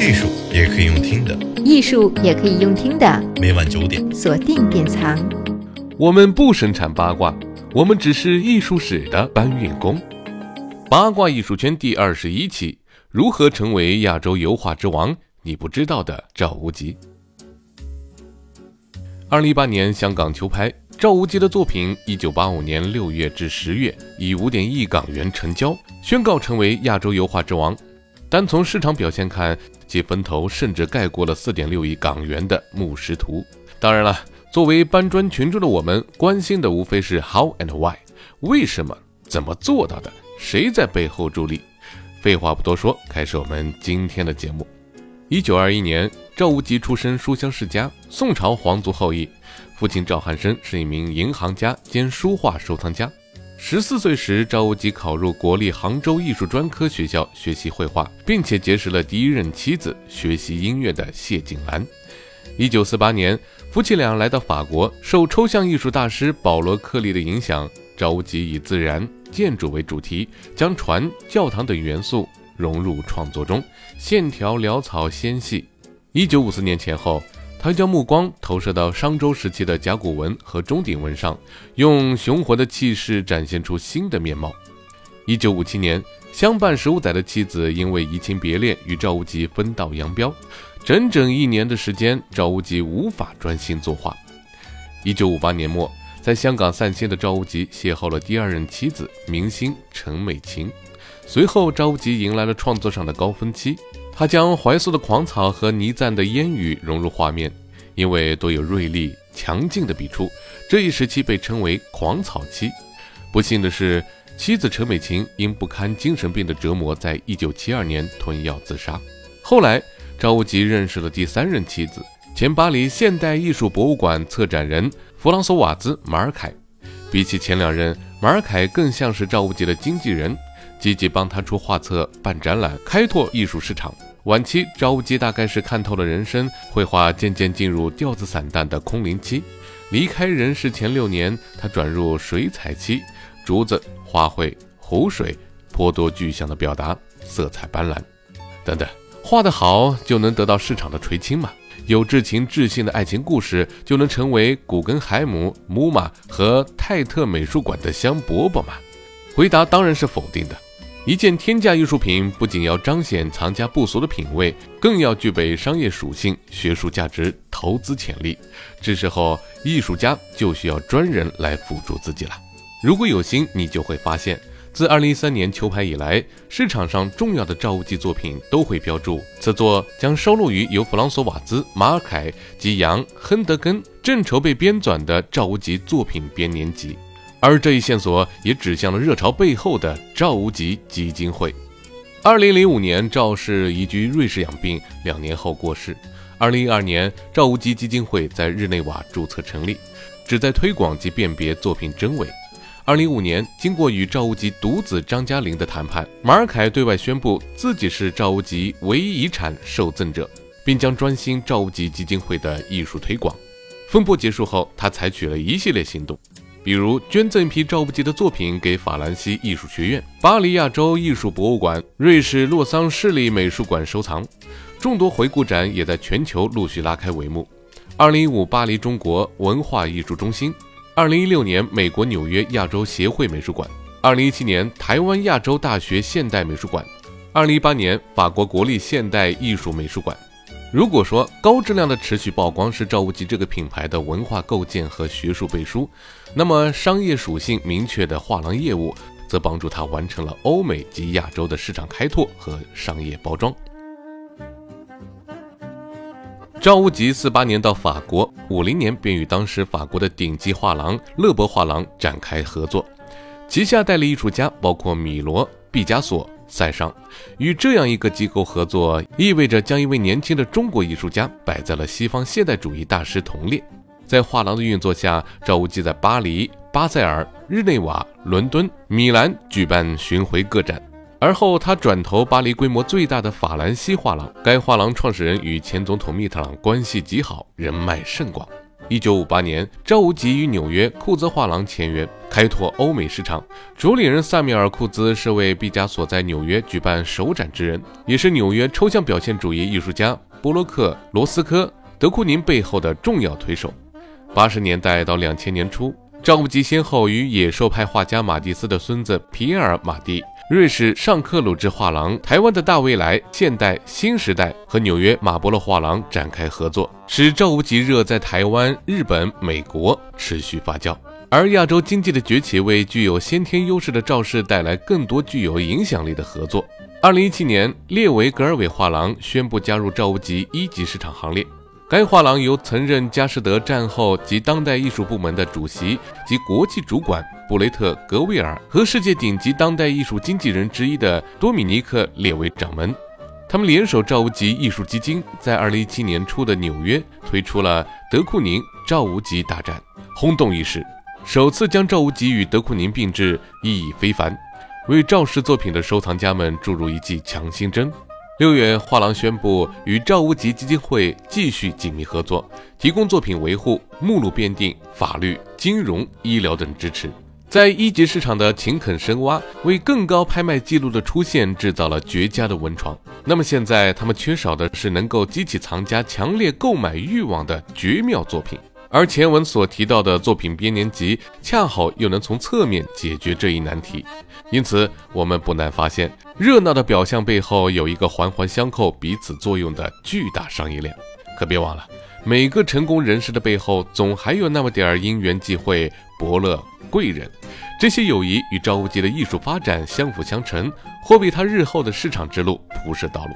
艺术也可以用听的，艺术也可以用听的。每晚九点，锁定典藏。我们不生产八卦，我们只是艺术史的搬运工。八卦艺术圈第二十一期：如何成为亚洲油画之王？你不知道的赵无极。二零一八年香港球拍，赵无极的作品，一九八五年六月至十月以五点一亿港元成交，宣告成为亚洲油画之王。单从市场表现看，其风头甚至盖过了四点六亿港元的《牧师图》。当然了，作为搬砖群众的我们，关心的无非是 how and why，为什么，怎么做到的，谁在背后助力？废话不多说，开始我们今天的节目。一九二一年，赵无极出身书香世家，宋朝皇族后裔，父亲赵汉生是一名银行家兼书画收藏家。十四岁时，赵无极考入国立杭州艺术专科学校学习绘画，并且结识了第一任妻子学习音乐的谢景兰。一九四八年，夫妻俩来到法国，受抽象艺术大师保罗·克利的影响，赵无极以自然建筑为主题，将船、教堂等元素融入创作中，线条潦草纤细。一九五四年前后。他将目光投射到商周时期的甲骨文和钟鼎文上，用雄浑的气势展现出新的面貌。一九五七年，相伴十五载的妻子因为移情别恋，与赵无极分道扬镳。整整一年的时间，赵无极无法专心作画。一九五八年末，在香港散心的赵无极邂逅了第二任妻子明星陈美琴。随后，赵无极迎来了创作上的高峰期。他将怀素的狂草和倪瓒的烟雨融入画面，因为都有锐利强劲的笔触，这一时期被称为狂草期。不幸的是，妻子陈美琴因不堪精神病的折磨，在一九七二年吞药自杀。后来，赵无极认识了第三任妻子，前巴黎现代艺术博物馆策展人弗朗索瓦兹·马尔凯。比起前两任，马尔凯更像是赵无极的经纪人。积极帮他出画册、办展览、开拓艺术市场。晚期，赵无极大概是看透了人生，绘画渐渐进入调子散淡的空灵期。离开人世前六年，他转入水彩期，竹子、花卉、湖水，颇多具象的表达，色彩斑斓。等等，画得好就能得到市场的垂青吗？有至情至性的爱情故事就能成为古根海姆、母马和泰特美术馆的香饽饽吗？回答当然是否定的。一件天价艺术品不仅要彰显藏家不俗的品味，更要具备商业属性、学术价值、投资潜力。这时候，艺术家就需要专人来辅助自己了。如果有心，你就会发现，自2013年秋拍以来，市场上重要的赵无极作品都会标注此作将收录于由弗朗索瓦兹、马尔凯及杨·亨德根正筹备编纂的赵无极作品编年集。而这一线索也指向了热潮背后的赵无极基金会。二零零五年，赵氏移居瑞士养病，两年后过世。二零一二年，赵无极基金会在日内瓦注册成立，旨在推广及辨别作品真伪。二零一五年，经过与赵无极独子张嘉林的谈判，马尔凯对外宣布自己是赵无极唯一遗产受赠者，并将专心赵无极基金会的艺术推广。风波结束后，他采取了一系列行动。比如捐赠一批赵无极的作品给法兰西艺术学院、巴黎亚洲艺术博物馆、瑞士洛桑市立美术馆收藏，众多回顾展也在全球陆续拉开帷幕。二零一五巴黎中国文化艺术中心，二零一六年美国纽约亚洲协会美术馆，二零一七年台湾亚洲大学现代美术馆，二零一八年法国国立现代艺术美术馆。如果说高质量的持续曝光是赵无极这个品牌的文化构建和学术背书，那么商业属性明确的画廊业务，则帮助他完成了欧美及亚洲的市场开拓和商业包装。赵无极四八年到法国，五零年便与当时法国的顶级画廊勒伯画廊展开合作，旗下代理艺术家包括米罗、毕加索。塞尚与这样一个机构合作，意味着将一位年轻的中国艺术家摆在了西方现代主义大师同列。在画廊的运作下，赵无极在巴黎、巴塞尔、日内瓦、伦敦、米兰举办巡回个展。而后，他转投巴黎规模最大的法兰西画廊，该画廊创始人与前总统密特朗关系极好，人脉甚广。一九五八年，赵无极与纽约库兹画廊签约，开拓欧美市场。主理人萨米尔·库兹是为毕加索在纽约举办首展之人，也是纽约抽象表现主义艺术家波洛克、罗斯科、德库宁背后的重要推手。八十年代到两千年初，赵无极先后与野兽派画家马蒂斯的孙子皮埃尔·马蒂。瑞士尚克鲁治画廊、台湾的大未来、现代新时代和纽约马伯乐画廊展开合作，使赵无极热在台湾、日本、美国持续发酵。而亚洲经济的崛起，为具有先天优势的赵氏带来更多具有影响力的合作。二零一七年，列维格尔韦画廊宣布加入赵无极一级市场行列。该画廊由曾任佳士得战后及当代艺术部门的主席及国际主管布雷特·格威尔和世界顶级当代艺术经纪人之一的多米尼克列为掌门。他们联手赵无极艺术基金，在2017年初的纽约推出了德库宁赵无极大战，轰动一时。首次将赵无极与德库宁并置，意义非凡，为赵氏作品的收藏家们注入一剂强心针。六月，画廊宣布与赵无极基金会继续紧密合作，提供作品维护、目录编定、法律、金融、医疗等支持，在一级市场的勤恳深挖，为更高拍卖记录的出现制造了绝佳的温床。那么现在，他们缺少的是能够激起藏家强烈购买欲望的绝妙作品。而前文所提到的作品编年集，恰好又能从侧面解决这一难题。因此，我们不难发现，热闹的表象背后有一个环环相扣、彼此作用的巨大商业链。可别忘了，每个成功人士的背后，总还有那么点儿因缘际会、伯乐贵人。这些友谊与赵无极的艺术发展相辅相成，或为他日后的市场之路铺设道路。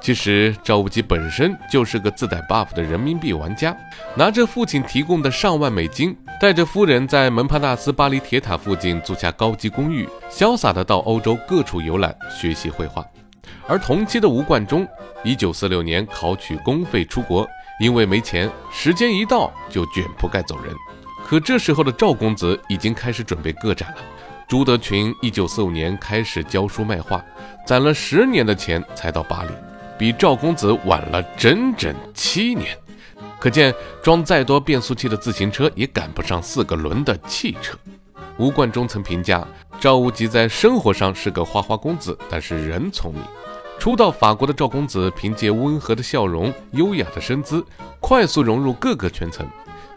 其实赵无极本身就是个自带 buff 的人民币玩家，拿着父亲提供的上万美金，带着夫人在蒙帕纳斯巴黎铁塔附近租下高级公寓，潇洒的到欧洲各处游览学习绘画。而同期的吴冠中，一九四六年考取公费出国，因为没钱，时间一到就卷铺盖走人。可这时候的赵公子已经开始准备个展了。朱德群一九四五年开始教书卖画，攒了十年的钱才到巴黎。比赵公子晚了整整七年，可见装再多变速器的自行车也赶不上四个轮的汽车。吴冠中曾评价赵无极在生活上是个花花公子，但是人聪明。初到法国的赵公子凭借温和的笑容、优雅的身姿，快速融入各个圈层：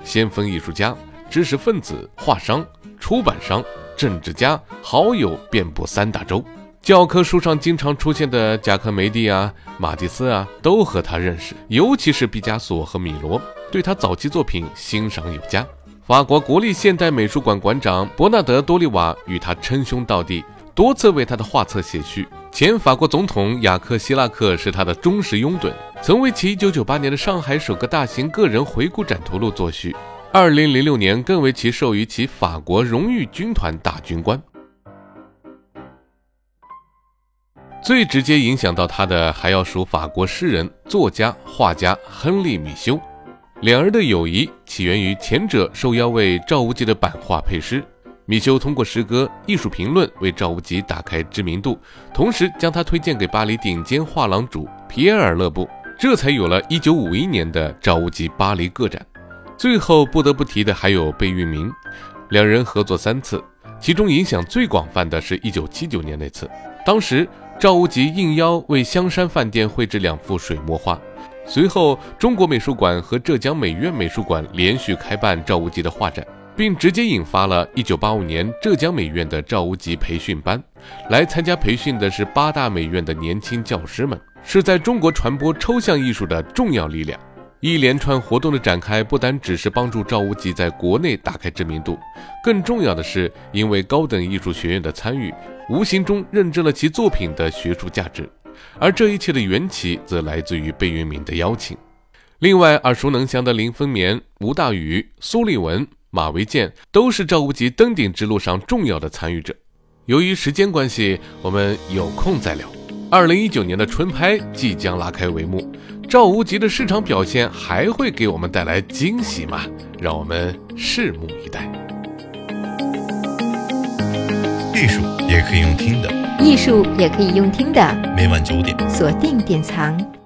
先锋艺术家、知识分子、画商、出版商、政治家，好友遍布三大洲。教科书上经常出现的贾科梅蒂啊、马蒂斯啊，都和他认识，尤其是毕加索和米罗，对他早期作品欣赏有加。法国国立现代美术馆馆长伯纳德·多利瓦与他称兄道弟，多次为他的画册写序。前法国总统雅克·希拉克是他的忠实拥趸，曾为其1998年的上海首个大型个人回顾展图录作序。2006年更为其授予其法国荣誉军团大军官。最直接影响到他的，还要数法国诗人、作家、画家亨利·米修。两人的友谊起源于前者受邀为赵无极的版画配诗，米修通过诗歌、艺术评论为赵无极打开知名度，同时将他推荐给巴黎顶尖画廊主皮埃尔·勒布，这才有了一九五一年的赵无极巴黎个展。最后不得不提的还有贝聿铭，两人合作三次，其中影响最广泛的是一九七九年那次，当时。赵无极应邀为香山饭店绘制两幅水墨画，随后中国美术馆和浙江美院美术馆连续开办赵无极的画展，并直接引发了1985年浙江美院的赵无极培训班。来参加培训的是八大美院的年轻教师们，是在中国传播抽象艺术的重要力量。一连串活动的展开，不单只是帮助赵无极在国内打开知名度，更重要的是，因为高等艺术学院的参与，无形中认证了其作品的学术价值。而这一切的缘起，则来自于贝聿铭的邀请。另外，耳熟能详的林风眠、吴大羽、苏立文、马维建，都是赵无极登顶之路上重要的参与者。由于时间关系，我们有空再聊。二零一九年的春拍即将拉开帷幕。赵无极的市场表现还会给我们带来惊喜吗？让我们拭目以待。艺术也可以用听的，艺术也可以用听的。每晚九点，锁定典藏。